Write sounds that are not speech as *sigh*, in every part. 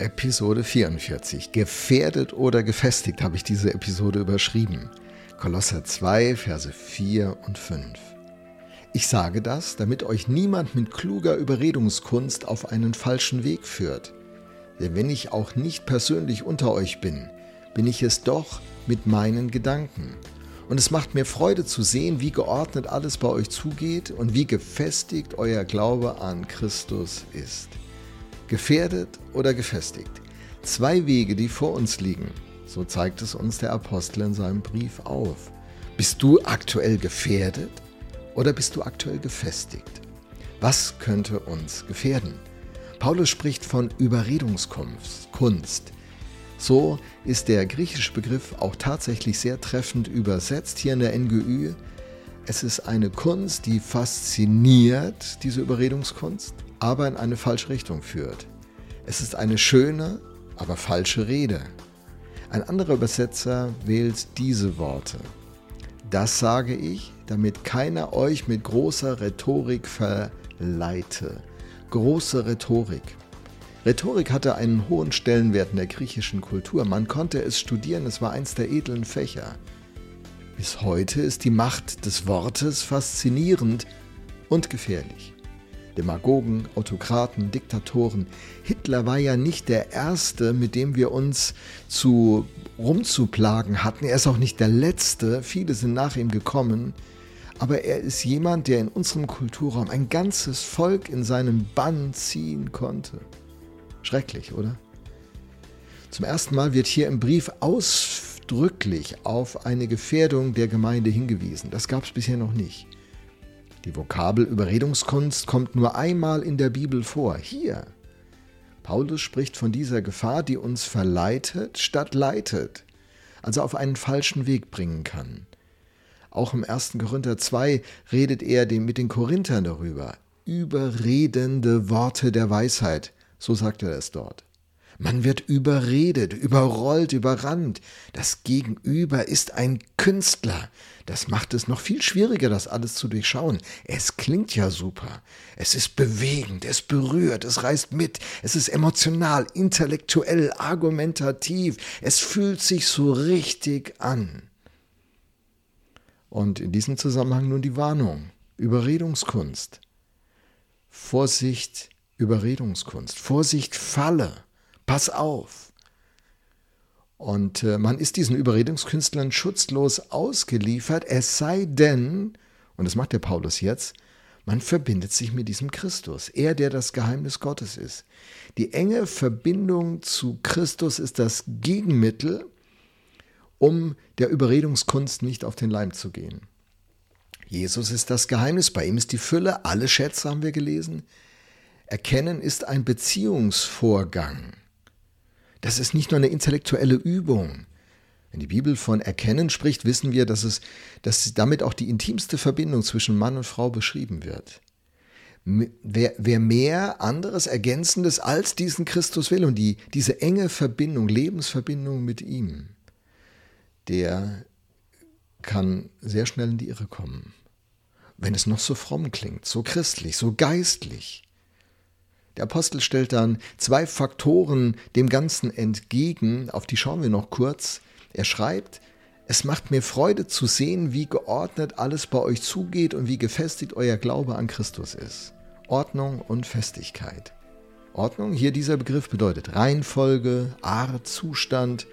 Episode 44. Gefährdet oder gefestigt habe ich diese Episode überschrieben. Kolosser 2, Verse 4 und 5. Ich sage das, damit euch niemand mit kluger Überredungskunst auf einen falschen Weg führt. Denn wenn ich auch nicht persönlich unter euch bin, bin ich es doch mit meinen Gedanken. Und es macht mir Freude zu sehen, wie geordnet alles bei euch zugeht und wie gefestigt euer Glaube an Christus ist. Gefährdet oder gefestigt. Zwei Wege, die vor uns liegen. So zeigt es uns der Apostel in seinem Brief auf. Bist du aktuell gefährdet oder bist du aktuell gefestigt? Was könnte uns gefährden? Paulus spricht von Überredungskunst. So ist der griechische Begriff auch tatsächlich sehr treffend übersetzt hier in der NGÜ. Es ist eine Kunst, die fasziniert, diese Überredungskunst aber in eine falsche Richtung führt. Es ist eine schöne, aber falsche Rede. Ein anderer Übersetzer wählt diese Worte. Das sage ich, damit keiner euch mit großer Rhetorik verleite. Große Rhetorik. Rhetorik hatte einen hohen Stellenwert in der griechischen Kultur. Man konnte es studieren, es war eins der edlen Fächer. Bis heute ist die Macht des Wortes faszinierend und gefährlich. Demagogen, Autokraten, Diktatoren. Hitler war ja nicht der Erste, mit dem wir uns zu rumzuplagen hatten. Er ist auch nicht der Letzte. Viele sind nach ihm gekommen. Aber er ist jemand, der in unserem Kulturraum ein ganzes Volk in seinen Bann ziehen konnte. Schrecklich, oder? Zum ersten Mal wird hier im Brief ausdrücklich auf eine Gefährdung der Gemeinde hingewiesen. Das gab es bisher noch nicht. Die Vokabel Überredungskunst kommt nur einmal in der Bibel vor, hier. Paulus spricht von dieser Gefahr, die uns verleitet statt leitet, also auf einen falschen Weg bringen kann. Auch im 1. Korinther 2 redet er mit den Korinthern darüber. Überredende Worte der Weisheit, so sagt er es dort. Man wird überredet, überrollt, überrannt. Das Gegenüber ist ein Künstler. Das macht es noch viel schwieriger, das alles zu durchschauen. Es klingt ja super. Es ist bewegend, es berührt, es reißt mit, es ist emotional, intellektuell, argumentativ. Es fühlt sich so richtig an. Und in diesem Zusammenhang nun die Warnung. Überredungskunst. Vorsicht, Überredungskunst. Vorsicht, Falle pass auf. Und äh, man ist diesen Überredungskünstlern schutzlos ausgeliefert, es sei denn, und das macht der Paulus jetzt, man verbindet sich mit diesem Christus, er, der das Geheimnis Gottes ist. Die enge Verbindung zu Christus ist das Gegenmittel, um der Überredungskunst nicht auf den Leim zu gehen. Jesus ist das Geheimnis, bei ihm ist die Fülle, alle Schätze haben wir gelesen. Erkennen ist ein Beziehungsvorgang. Das ist nicht nur eine intellektuelle Übung. Wenn die Bibel von Erkennen spricht, wissen wir, dass, es, dass damit auch die intimste Verbindung zwischen Mann und Frau beschrieben wird. Wer, wer mehr anderes Ergänzendes als diesen Christus will und die, diese enge Verbindung, Lebensverbindung mit ihm, der kann sehr schnell in die Irre kommen. Wenn es noch so fromm klingt, so christlich, so geistlich. Der Apostel stellt dann zwei Faktoren dem Ganzen entgegen, auf die schauen wir noch kurz. Er schreibt, es macht mir Freude zu sehen, wie geordnet alles bei euch zugeht und wie gefestigt euer Glaube an Christus ist. Ordnung und Festigkeit. Ordnung, hier dieser Begriff bedeutet Reihenfolge, Art, Zustand.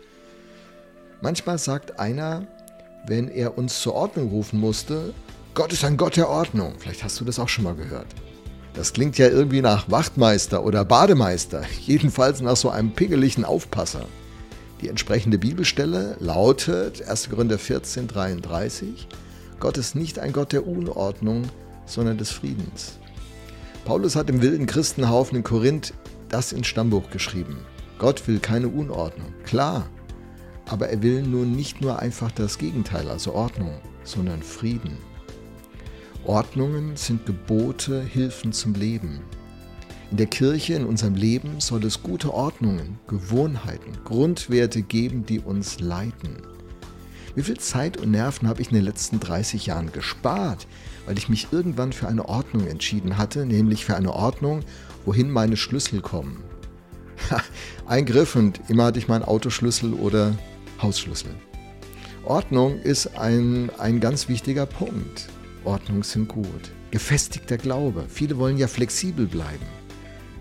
Manchmal sagt einer, wenn er uns zur Ordnung rufen musste, Gott ist ein Gott der Ordnung. Vielleicht hast du das auch schon mal gehört. Das klingt ja irgendwie nach Wachtmeister oder Bademeister, *laughs* jedenfalls nach so einem pingeligen Aufpasser. Die entsprechende Bibelstelle lautet 1. Korinther 14, 33, Gott ist nicht ein Gott der Unordnung, sondern des Friedens. Paulus hat im wilden Christenhaufen in Korinth das ins Stammbuch geschrieben. Gott will keine Unordnung, klar, aber er will nun nicht nur einfach das Gegenteil, also Ordnung, sondern Frieden. Ordnungen sind Gebote, Hilfen zum Leben. In der Kirche, in unserem Leben soll es gute Ordnungen, Gewohnheiten, Grundwerte geben, die uns leiten. Wie viel Zeit und Nerven habe ich in den letzten 30 Jahren gespart, weil ich mich irgendwann für eine Ordnung entschieden hatte, nämlich für eine Ordnung, wohin meine Schlüssel kommen. ein Griff und immer hatte ich meinen Autoschlüssel oder Hausschlüssel. Ordnung ist ein, ein ganz wichtiger Punkt. Ordnung sind gut. Gefestigter Glaube. Viele wollen ja flexibel bleiben.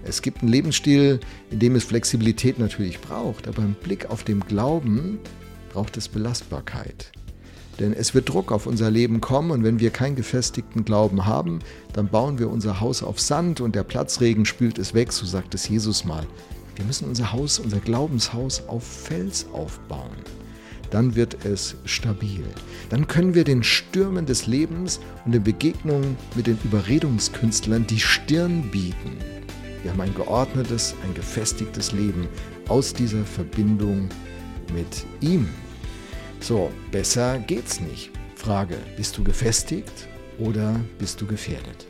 Es gibt einen Lebensstil, in dem es Flexibilität natürlich braucht, aber im Blick auf den Glauben braucht es Belastbarkeit. Denn es wird Druck auf unser Leben kommen und wenn wir keinen gefestigten Glauben haben, dann bauen wir unser Haus auf Sand und der Platzregen spült es weg, so sagt es Jesus mal. Wir müssen unser Haus, unser Glaubenshaus auf Fels aufbauen. Dann wird es stabil. Dann können wir den Stürmen des Lebens und den Begegnungen mit den Überredungskünstlern die Stirn bieten. Wir haben ein geordnetes, ein gefestigtes Leben aus dieser Verbindung mit ihm. So, besser geht's nicht. Frage, bist du gefestigt oder bist du gefährdet?